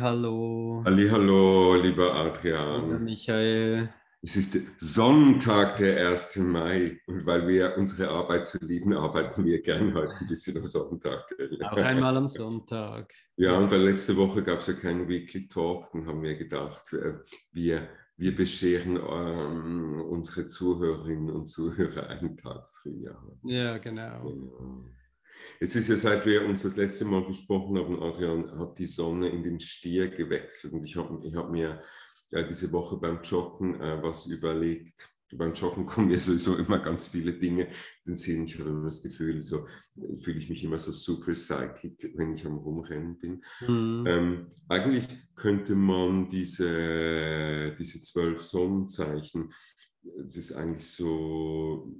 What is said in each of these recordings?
hallo. hallo, lieber Adrian. Hallo, Michael. Es ist Sonntag, der 1. Mai. Und weil wir unsere Arbeit zu lieben, arbeiten wir gern heute ein bisschen am Sonntag. Auch einmal am Sonntag. Ja, und weil letzte Woche gab es ja keinen Weekly Talk, dann haben wir gedacht, wir, wir bescheren ähm, unsere Zuhörerinnen und Zuhörer einen Tag früher. Ja, genau. genau. Es ist ja, seit wir uns das letzte Mal gesprochen haben, Adrian, hat die Sonne in den Stier gewechselt. Und ich habe ich hab mir ja, diese Woche beim Joggen äh, was überlegt. Beim Joggen kommen mir sowieso immer ganz viele Dinge in den Sinn. Ich habe immer das Gefühl, so fühle ich mich immer so super psychic, wenn ich am Rumrennen bin. Mhm. Ähm, eigentlich könnte man diese, diese zwölf Sonnenzeichen, das ist eigentlich so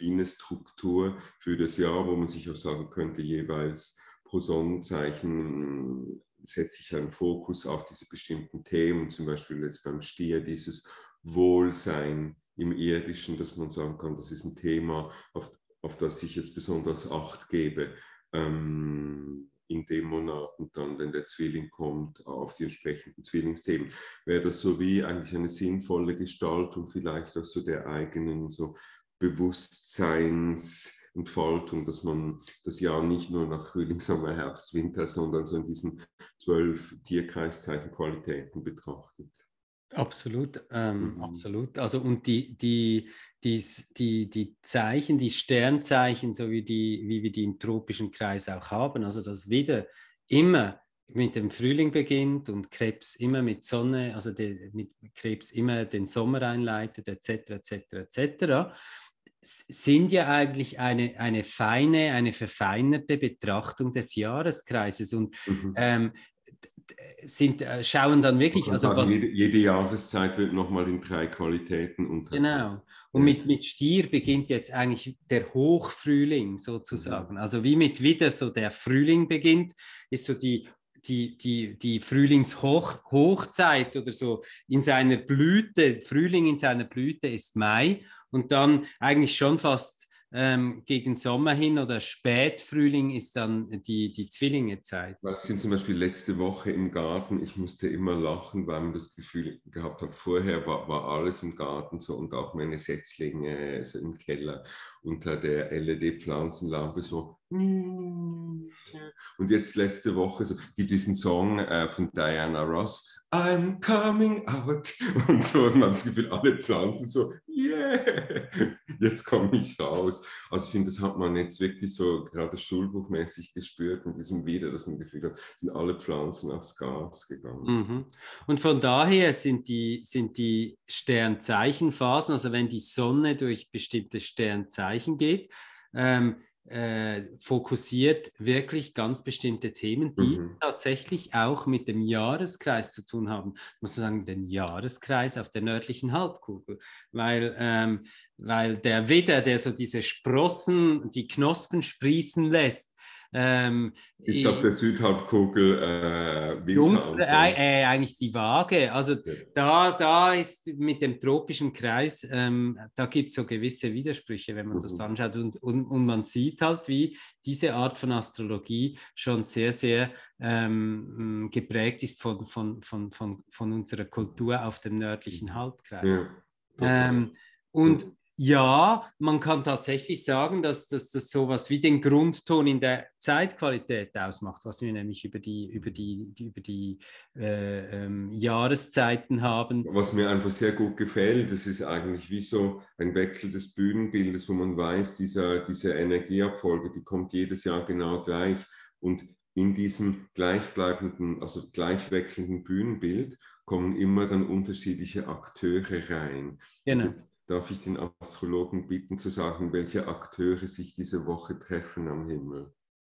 wie eine Struktur für das Jahr, wo man sich auch sagen könnte, jeweils pro Sonnenzeichen setze ich einen Fokus auf diese bestimmten Themen, zum Beispiel jetzt beim Stier dieses Wohlsein im Irdischen, dass man sagen kann, das ist ein Thema, auf, auf das ich jetzt besonders Acht gebe. Ähm, in dem Monat und dann, wenn der Zwilling kommt, auf die entsprechenden Zwillingsthemen. Wäre das so wie eigentlich eine sinnvolle Gestaltung vielleicht auch so der eigenen so Bewusstseinsentfaltung, dass man das Jahr nicht nur nach Frühling, Sommer, Herbst, Winter, sondern so in diesen zwölf Tierkreiszeichenqualitäten betrachtet. Absolut, ähm, mhm. absolut. Also und die, die, die, die, die Zeichen, die Sternzeichen, so wie, die, wie wir die im tropischen Kreis auch haben, also dass wieder immer mit dem Frühling beginnt und Krebs immer mit Sonne, also der, mit Krebs immer den Sommer einleitet, etc., etc., etc sind ja eigentlich eine, eine feine, eine verfeinerte Betrachtung des Jahreskreises und mhm. ähm, sind, äh, schauen dann wirklich. Also sagen, was, jede, jede, Jahreszeit wird nochmal in drei Qualitäten unterteilt. Genau. Und mit, mit Stier beginnt jetzt eigentlich der Hochfrühling sozusagen. Mhm. Also wie mit wieder so der Frühling beginnt, ist so die die, die, die Frühlingshochzeit oder so in seiner Blüte, Frühling in seiner Blüte ist Mai und dann eigentlich schon fast ähm, gegen Sommer hin oder Spätfrühling ist dann die, die Zwillingezeit. Wir sind zum Beispiel letzte Woche im Garten, ich musste immer lachen, weil man das Gefühl gehabt hat, vorher war, war alles im Garten so und auch meine Setzlinge so im Keller unter der LED-Pflanzenlampe so. Und jetzt letzte Woche so, gibt diesen Song äh, von Diana Ross, I'm coming out. Und so hat man das Gefühl, alle Pflanzen so, yeah, jetzt komme ich raus. Also ich finde, das hat man jetzt wirklich so gerade schulbuchmäßig gespürt in diesem Video, dass man gefühlt hat, sind alle Pflanzen aufs Gas gegangen. Mhm. Und von daher sind die, sind die Sternzeichenphasen, also wenn die Sonne durch bestimmte Sternzeichen geht, ähm, äh, fokussiert wirklich ganz bestimmte Themen, die mhm. tatsächlich auch mit dem Jahreskreis zu tun haben. Muss man sagen, den Jahreskreis auf der nördlichen Halbkugel, weil, ähm, weil der Widder, der so diese Sprossen, die Knospen sprießen lässt, ähm, ist auf der Südhalbkugel äh, Jungfrau, äh, äh, eigentlich die Waage. Also ja. da, da ist mit dem tropischen Kreis, ähm, da gibt es so gewisse Widersprüche, wenn man mhm. das anschaut. Und, und, und man sieht halt, wie diese Art von Astrologie schon sehr, sehr ähm, geprägt ist von, von, von, von, von unserer Kultur auf dem nördlichen Halbkreis. Ja. Ähm, und ja, man kann tatsächlich sagen, dass, dass das sowas wie den Grundton in der Zeitqualität ausmacht, was wir nämlich über die, über die, über die äh, ähm, Jahreszeiten haben. Was mir einfach sehr gut gefällt, das ist eigentlich wie so ein Wechsel des Bühnenbildes, wo man weiß, dieser, diese Energieabfolge, die kommt jedes Jahr genau gleich. Und in diesem gleichbleibenden, also gleichwechselnden Bühnenbild kommen immer dann unterschiedliche Akteure rein. Genau. Das, darf ich den Astrologen bitten zu sagen, welche Akteure sich diese Woche treffen am Himmel.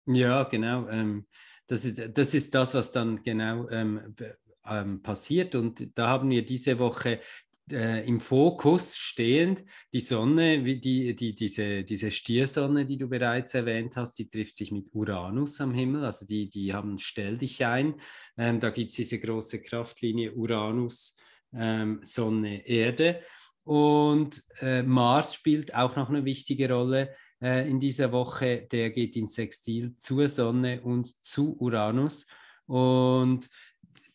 Ja, genau. Ähm, das, ist, das ist das, was dann genau ähm, ähm, passiert. Und da haben wir diese Woche äh, im Fokus stehend die Sonne, die, die, diese, diese Stiersonne, die du bereits erwähnt hast, die trifft sich mit Uranus am Himmel. Also die, die haben Stell dich ein. Ähm, da gibt es diese große Kraftlinie Uranus, ähm, Sonne, Erde. Und äh, Mars spielt auch noch eine wichtige Rolle äh, in dieser Woche. Der geht ins Sextil zur Sonne und zu Uranus. Und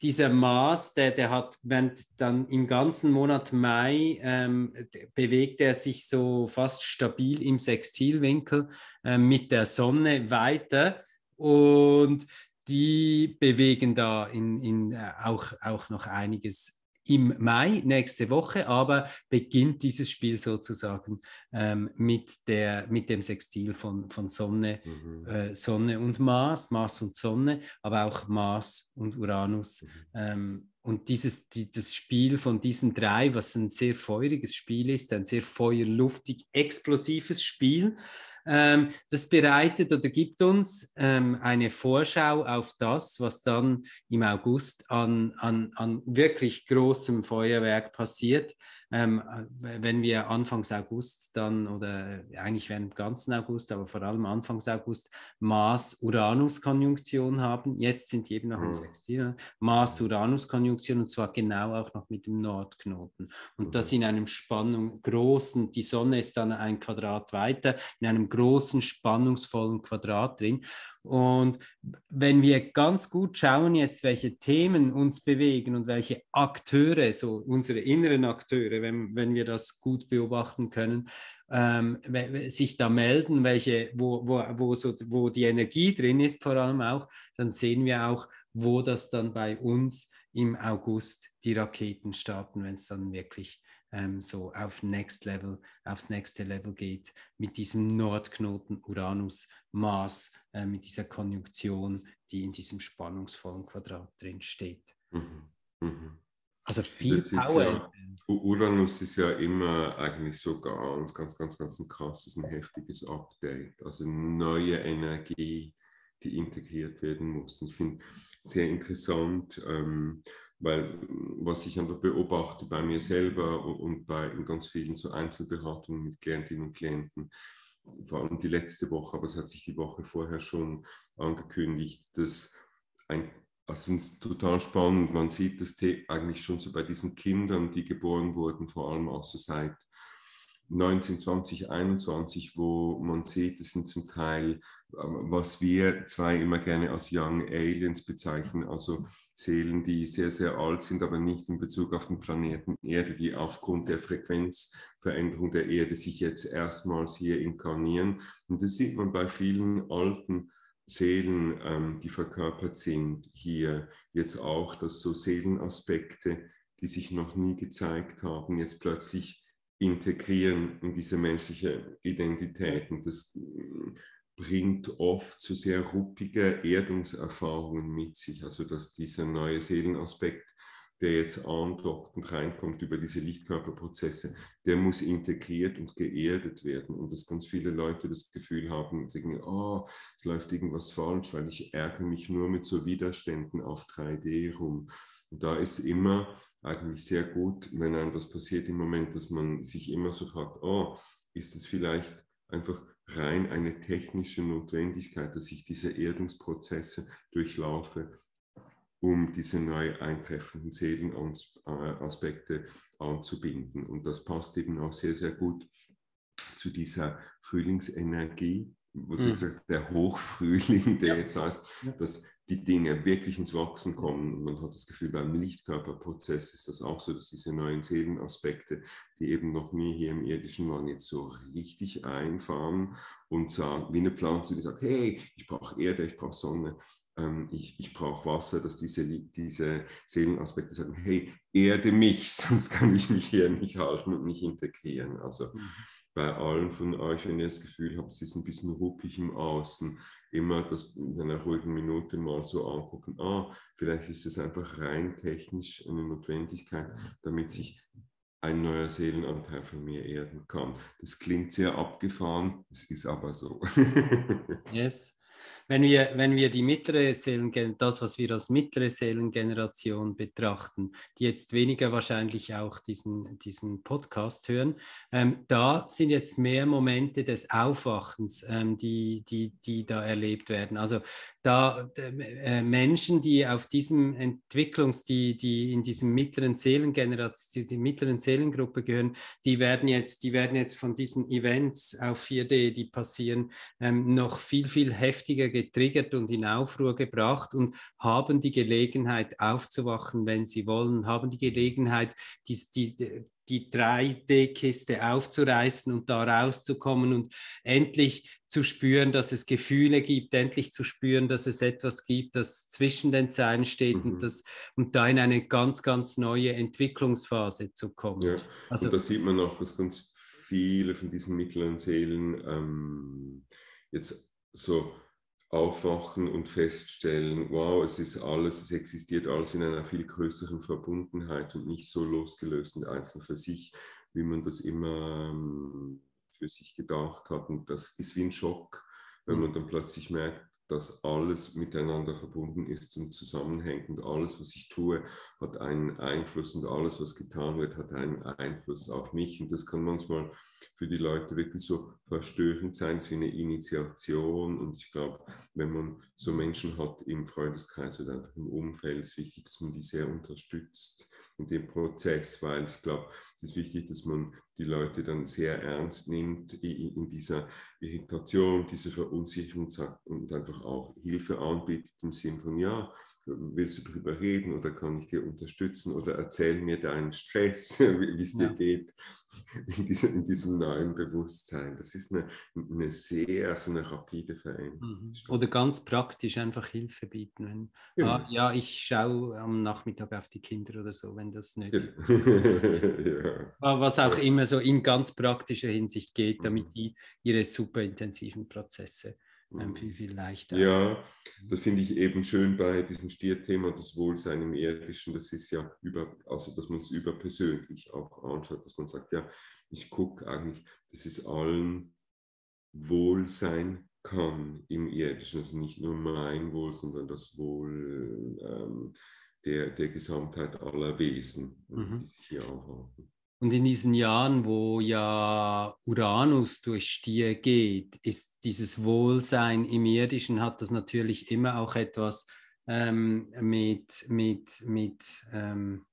dieser Mars, der, der hat, während dann im ganzen Monat Mai ähm, bewegt er sich so fast stabil im Sextilwinkel äh, mit der Sonne weiter. Und die bewegen da in, in äh, auch, auch noch einiges im Mai, nächste Woche, aber beginnt dieses Spiel sozusagen ähm, mit, der, mit dem Sextil von, von Sonne, mhm. äh, Sonne und Mars, Mars und Sonne, aber auch Mars und Uranus. Mhm. Ähm, und dieses, die, das Spiel von diesen drei, was ein sehr feuriges Spiel ist, ein sehr feuerluftig, explosives Spiel, das bereitet oder gibt uns ähm, eine Vorschau auf das, was dann im August an, an, an wirklich großem Feuerwerk passiert ähm, wenn wir Anfangs August dann oder eigentlich während ganzen August, aber vor allem Anfangs August Mars-Uranus-Konjunktion haben, jetzt sind die eben noch im mhm. Sextil, Mars-Uranus-Konjunktion und zwar genau auch noch mit dem Nordknoten. Und das mhm. in einem Spannung großen, die Sonne ist dann ein Quadrat weiter, in einem großen spannungsvollen Quadrat drin. Und wenn wir ganz gut schauen jetzt, welche Themen uns bewegen und welche Akteure, so unsere inneren Akteure, wenn, wenn wir das gut beobachten können, ähm, sich da melden, welche, wo, wo, wo, so, wo die Energie drin ist, vor allem auch, dann sehen wir auch, wo das dann bei uns im August die Raketen starten, wenn es dann wirklich ähm, so auf Next Level, aufs nächste Level geht, mit diesem Nordknoten Uranus, Mars, äh, mit dieser Konjunktion, die in diesem spannungsvollen Quadrat drin steht. Mhm. Mhm. Also viel das Power. Ja, Uranus ist ja immer eigentlich so ganz, ganz, ganz, ganz ein krasses, ein heftiges Update. Also neue Energie, die integriert werden muss. Und ich finde sehr interessant, ähm, weil was ich einfach beobachte bei mir selber und bei in ganz vielen so Einzelberatungen mit Klientinnen und Klienten, vor allem die letzte Woche, aber es hat sich die Woche vorher schon angekündigt, dass ein, also es ist total spannend, man sieht das eigentlich schon so bei diesen Kindern, die geboren wurden, vor allem auch so seit 19, 20, 21, wo man sieht, es sind zum Teil, ähm, was wir zwei immer gerne als Young Aliens bezeichnen, also Seelen, die sehr, sehr alt sind, aber nicht in Bezug auf den Planeten Erde, die aufgrund der Frequenzveränderung der Erde sich jetzt erstmals hier inkarnieren. Und das sieht man bei vielen alten Seelen, ähm, die verkörpert sind, hier jetzt auch, dass so Seelenaspekte, die sich noch nie gezeigt haben, jetzt plötzlich integrieren in diese menschliche Identität. Und das mm, bringt oft zu sehr ruppige Erdungserfahrungen mit sich. Also dass dieser neue Seelenaspekt, der jetzt andockt und reinkommt über diese Lichtkörperprozesse, der muss integriert und geerdet werden. Und dass ganz viele Leute das Gefühl haben, sagen, oh, es läuft irgendwas falsch, weil ich ärgere mich nur mit so Widerständen auf 3D rum. Und da ist immer eigentlich sehr gut, wenn einem das passiert im Moment, dass man sich immer so fragt, oh, ist es vielleicht einfach rein eine technische Notwendigkeit, dass ich diese Erdungsprozesse durchlaufe, um diese neu eintreffenden Seelenaspekte anzubinden. Und das passt eben auch sehr, sehr gut zu dieser Frühlingsenergie, wo mhm. gesagt, der Hochfrühling, der ja. jetzt heißt, dass die Dinge wirklich ins Wachsen kommen. man hat das Gefühl, beim Lichtkörperprozess ist das auch so, dass diese neuen Seelenaspekte, die eben noch nie hier im irdischen waren, jetzt so richtig einfahren und sagen, wie eine Pflanze, die sagt, hey, ich brauche Erde, ich brauche Sonne, ich, ich brauche Wasser, dass diese, diese Seelenaspekte sagen, hey, erde mich, sonst kann ich mich hier nicht halten und nicht integrieren. Also bei allen von euch, wenn ihr das Gefühl habt, es ist ein bisschen ruppig im Außen, immer das in einer ruhigen Minute mal so angucken, ah, vielleicht ist es einfach rein technisch eine Notwendigkeit, damit sich ein neuer Seelenanteil von mir erden kann. Das klingt sehr abgefahren, es ist aber so. yes wenn wir, wenn wir die mittlere Seelen, das, was wir als mittlere Seelengeneration betrachten, die jetzt weniger wahrscheinlich auch diesen, diesen Podcast hören, ähm, da sind jetzt mehr Momente des Aufwachens, ähm, die, die, die da erlebt werden. Also da äh, Menschen, die auf diesem Entwicklungs, die, die in diesem mittleren Seelengeneration, die mittleren Seelengruppe gehören, die werden jetzt, die werden jetzt von diesen Events auf 4D, die passieren, ähm, noch viel, viel heftiger getriggert und in Aufruhr gebracht und haben die Gelegenheit aufzuwachen, wenn sie wollen, haben die Gelegenheit, die, die, die 3D-Kiste aufzureißen und da rauszukommen und endlich zu spüren, dass es Gefühle gibt, endlich zu spüren, dass es etwas gibt, das zwischen den Zeilen steht mhm. und, das, und da in eine ganz, ganz neue Entwicklungsphase zu kommen. Ja. Also, und da sieht man auch, dass ganz viele von diesen mittleren Seelen ähm, jetzt so aufwachen und feststellen, wow, es ist alles, es existiert alles in einer viel größeren Verbundenheit und nicht so losgelöst und einzeln für sich, wie man das immer ähm, für sich gedacht hat. Und das ist wie ein Schock, wenn man dann plötzlich merkt, dass alles miteinander verbunden ist und zusammenhängt und alles, was ich tue, hat einen Einfluss und alles, was getan wird, hat einen Einfluss auf mich. Und das kann manchmal für die Leute wirklich so verstörend sein, wie eine Initiation. Und ich glaube, wenn man so Menschen hat im Freundeskreis oder einfach im Umfeld, ist wichtig, dass man die sehr unterstützt in dem Prozess, weil ich glaube, es ist wichtig, dass man die Leute dann sehr ernst nimmt in dieser Irritation, dieser Verunsicherung und einfach auch Hilfe anbietet im Sinn von, ja, willst du darüber reden oder kann ich dir unterstützen oder erzähl mir deinen Stress, wie es dir ja. geht in diesem, in diesem, neuen Bewusstsein. Das ist eine, eine sehr, so eine rapide Veränderung. Mhm. Oder ganz praktisch einfach Hilfe bieten. Wenn, ja. Ah, ja, ich schaue am Nachmittag auf die Kinder oder so, wenn das nötig ist. ja. Was auch immer so in ganz praktischer Hinsicht geht, damit mhm. die ihre super intensiven Prozesse ähm, viel, viel leichter. Ja, das finde ich eben schön bei diesem Stierthema, das Wohlsein im Irdischen. Das ist ja über, also dass man es überpersönlich auch anschaut, dass man sagt, ja, ich gucke eigentlich, dass es allen Wohlsein kann im Irdischen. Also nicht nur mein Wohl, sondern das Wohl ähm, der, der Gesamtheit aller Wesen, mhm. die sich hier aufhalten. Und in diesen Jahren, wo ja Uranus durch Stier geht, ist dieses Wohlsein im Irdischen, hat das natürlich immer auch etwas ähm, mit, mit, mit ähm,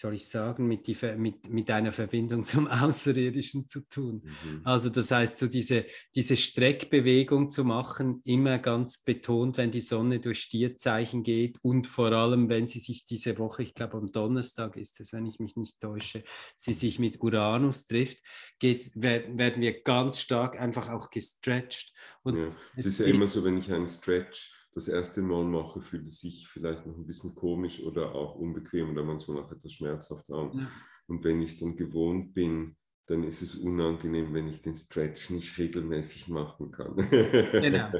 soll ich sagen, mit, die, mit, mit einer Verbindung zum Außerirdischen zu tun. Mhm. Also das heißt, so diese, diese Streckbewegung zu machen, immer ganz betont, wenn die Sonne durch Stierzeichen geht und vor allem, wenn sie sich diese Woche, ich glaube am Donnerstag ist es, wenn ich mich nicht täusche, sie sich mit Uranus trifft, geht, werden wir ganz stark einfach auch gestretched. Und ja, es ist ja immer so, wenn ich einen Stretch das erste Mal mache, fühlt es sich vielleicht noch ein bisschen komisch oder auch unbequem oder manchmal auch etwas schmerzhaft an. Ja. Und wenn ich es dann gewohnt bin, dann ist es unangenehm, wenn ich den Stretch nicht regelmäßig machen kann. genau.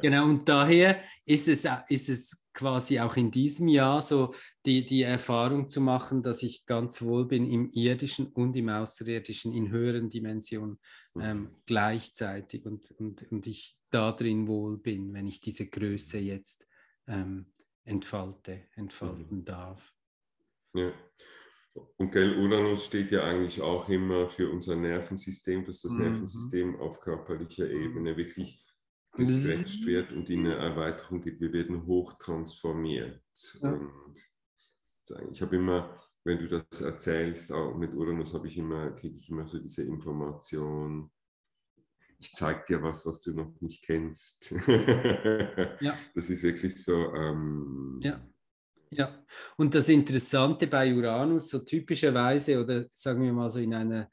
genau, und daher ist es, ist es quasi auch in diesem Jahr so die, die Erfahrung zu machen, dass ich ganz wohl bin im irdischen und im außerirdischen, in höheren Dimensionen mhm. ähm, gleichzeitig und, und, und ich da drin wohl bin, wenn ich diese Größe jetzt ähm, entfalte, entfalten mhm. darf. Ja. Und gell, Uranus steht ja eigentlich auch immer für unser Nervensystem, dass das mhm. Nervensystem auf körperlicher mhm. Ebene wirklich gestretcht wird und in eine Erweiterung geht. Wir werden hochtransformiert. Ja. ich habe immer, wenn du das erzählst, auch mit Uranus habe ich immer, kriege ich immer so diese Information, ich zeige dir was, was du noch nicht kennst. ja. Das ist wirklich so. Ähm, ja. Ja, und das Interessante bei Uranus, so typischerweise, oder sagen wir mal so in einer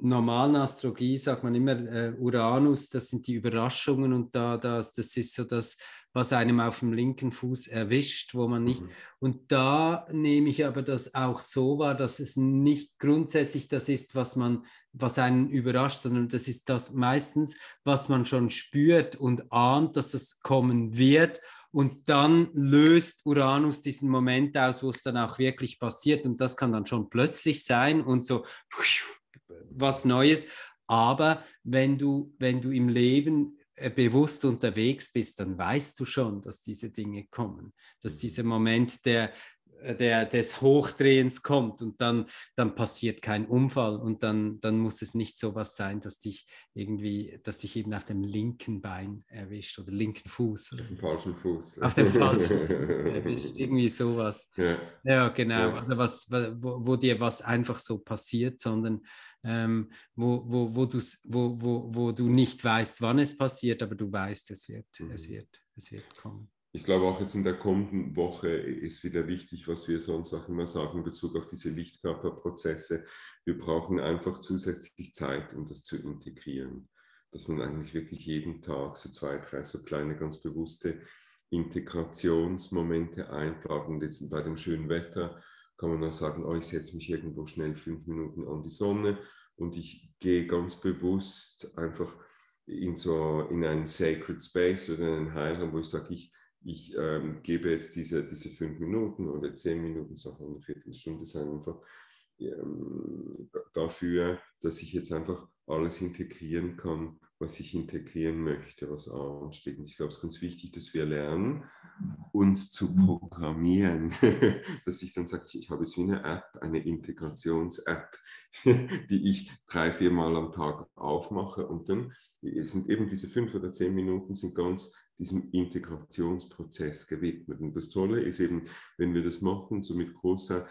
normalen Astrologie sagt man immer äh, Uranus, das sind die Überraschungen und da, das, das ist so das, was einem auf dem linken Fuß erwischt, wo man nicht. Mhm. Und da nehme ich aber das auch so wahr, dass es nicht grundsätzlich das ist, was man, was einen überrascht, sondern das ist das meistens, was man schon spürt und ahnt, dass das kommen wird und dann löst Uranus diesen Moment aus, wo es dann auch wirklich passiert. Und das kann dann schon plötzlich sein und so was Neues. Aber wenn du, wenn du im Leben äh, bewusst unterwegs bist, dann weißt du schon, dass diese Dinge kommen, dass dieser Moment der der, des Hochdrehens kommt und dann, dann passiert kein Unfall und dann, dann muss es nicht so was sein, dass dich irgendwie, dass dich eben auf dem linken Bein erwischt oder linken Fuß. Auf dem falschen Fuß. Auf dem falschen Fuß erwischt, irgendwie sowas. Ja, ja genau. Ja. Also was, wo, wo, dir was einfach so passiert, sondern ähm, wo, wo, wo, wo, wo, wo du nicht weißt, wann es passiert, aber du weißt, es wird, mhm. es wird, es wird kommen ich glaube auch jetzt in der kommenden Woche ist wieder wichtig, was wir sonst auch immer sagen in Bezug auf diese Lichtkörperprozesse. Wir brauchen einfach zusätzlich Zeit, um das zu integrieren. Dass man eigentlich wirklich jeden Tag so zwei, drei so kleine, ganz bewusste Integrationsmomente einplant. Und jetzt bei dem schönen Wetter kann man auch sagen, oh, ich setze mich irgendwo schnell fünf Minuten an die Sonne und ich gehe ganz bewusst einfach in so in einen Sacred Space oder in einen Heilraum, wo ich sage, ich ich ähm, gebe jetzt diese, diese fünf Minuten oder zehn Minuten, so eine Viertelstunde sein, einfach ähm, dafür, dass ich jetzt einfach alles integrieren kann, was ich integrieren möchte, was ansteht. Und ich glaube, es ist ganz wichtig, dass wir lernen, uns zu programmieren. dass ich dann sage, ich habe jetzt wie eine App, eine Integrations-App, die ich drei, vier Mal am Tag aufmache. Und dann sind eben diese fünf oder zehn Minuten sind ganz diesem Integrationsprozess gewidmet. Und das Tolle ist eben, wenn wir das machen, so mit großer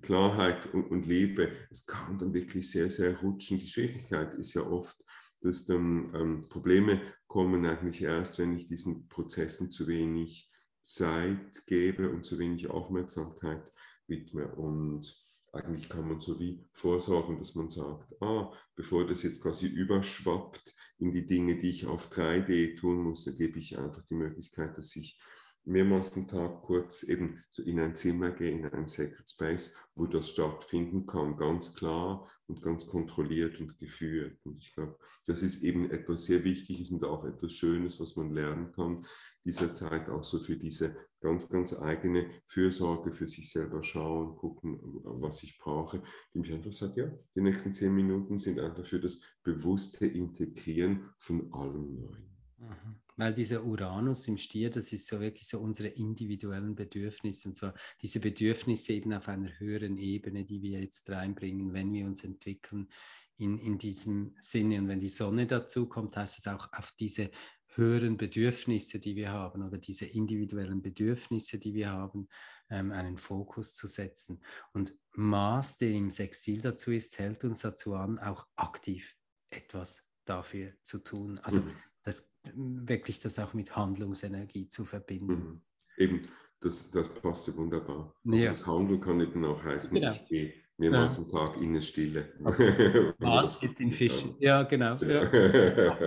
Klarheit und, und Liebe, es kann dann wirklich sehr, sehr rutschen. Die Schwierigkeit ist ja oft, dass dann ähm, Probleme kommen eigentlich erst, wenn ich diesen Prozessen zu wenig Zeit gebe und zu wenig Aufmerksamkeit widme. Und eigentlich kann man so wie vorsorgen, dass man sagt, ah, bevor das jetzt quasi überschwappt in die Dinge, die ich auf 3D tun muss, dann gebe ich einfach die Möglichkeit, dass ich mehrmals am Tag kurz eben so in ein Zimmer gehe, in ein Sacred Space, wo das stattfinden kann, ganz klar und ganz kontrolliert und geführt. Und ich glaube, das ist eben etwas sehr Wichtiges und auch etwas Schönes, was man lernen kann, dieser Zeit auch so für diese ganz, ganz eigene Fürsorge für sich selber schauen, gucken, was ich brauche, die mich einfach sagt, ja, die nächsten zehn Minuten sind einfach für das bewusste Integrieren von allem Neuen. Mhm. Weil dieser Uranus im Stier, das ist so wirklich so unsere individuellen Bedürfnisse, und zwar diese Bedürfnisse eben auf einer höheren Ebene, die wir jetzt reinbringen, wenn wir uns entwickeln in, in diesem Sinne. Und wenn die Sonne dazu kommt, heißt es auch auf diese höheren Bedürfnisse, die wir haben oder diese individuellen Bedürfnisse, die wir haben, ähm, einen Fokus zu setzen. Und Mars, der im Sextil dazu ist, hält uns dazu an, auch aktiv etwas dafür zu tun. Also mhm. das, wirklich das auch mit Handlungsenergie zu verbinden. Mhm. Eben, das, das passt ja wunderbar. Also ja. Das Handeln kann eben auch heißen, genau. ich gehe mehrmals ja. am Tag in eine Stille. Also, Mars gibt den Fischen. Ja, genau. Ja.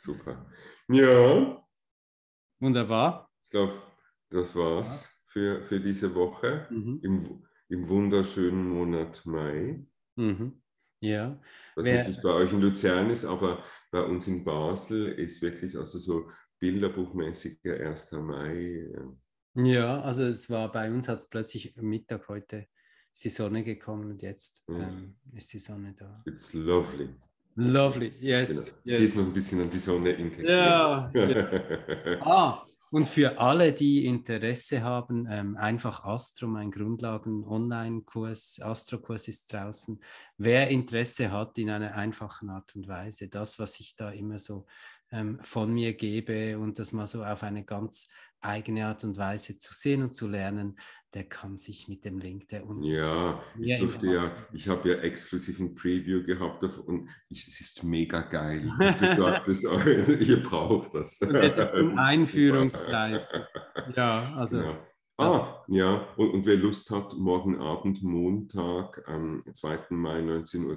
Super. Ja. Wunderbar. Ich glaube, das war's für, für diese Woche mhm. im, im wunderschönen Monat Mai. Mhm. Ja. Was Wer, nicht bei euch in Luzern ist, aber bei uns in Basel ist wirklich also so bilderbuchmäßiger 1. Mai. Ja. ja, also es war bei uns hat es plötzlich Mittag heute ist die Sonne gekommen und jetzt ja. ähm, ist die Sonne da. It's lovely. Lovely, yes. Genau. yes. Geht noch ein bisschen an die Sonne integrieren. Ja. ja. ah, und für alle, die Interesse haben, ähm, einfach Astro, mein Grundlagen-Online-Kurs, Astro-Kurs ist draußen. Wer Interesse hat in einer einfachen Art und Weise, das, was ich da immer so ähm, von mir gebe und das mal so auf eine ganz eigene Art und Weise zu sehen und zu lernen, der kann sich mit dem Link, der unten. Ja, ich durfte ja, ich habe ja exklusiv ein Preview gehabt und ich, es ist mega geil. Ich gesagt, das, ihr braucht das. Zum Einführungspreis. ja, also. Ja. Ah, ja, und, und, wer Lust hat, morgen Abend, Montag, am 2. Mai 19.30 Uhr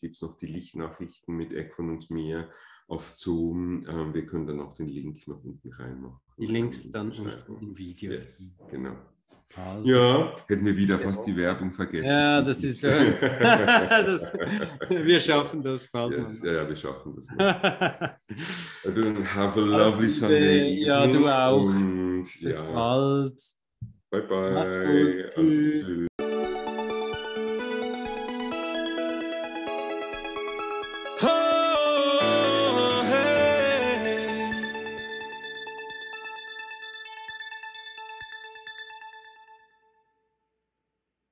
gibt es noch die Lichtnachrichten mit Ekon und mir auf Zoom. Ähm, wir können dann auch den Link noch unten reinmachen. Die Links dann im Video. Yes, genau. Also. Ja, hätten wir wieder fast die Werbung vergessen. Ja, das ist. Äh, das, wir schaffen das, yes, Ja, ja, wir schaffen das. Dann have a lovely Sunday. Ja, du auch. Und, Bis ja. bald. Bye bye. Mach's gut. Tschüss.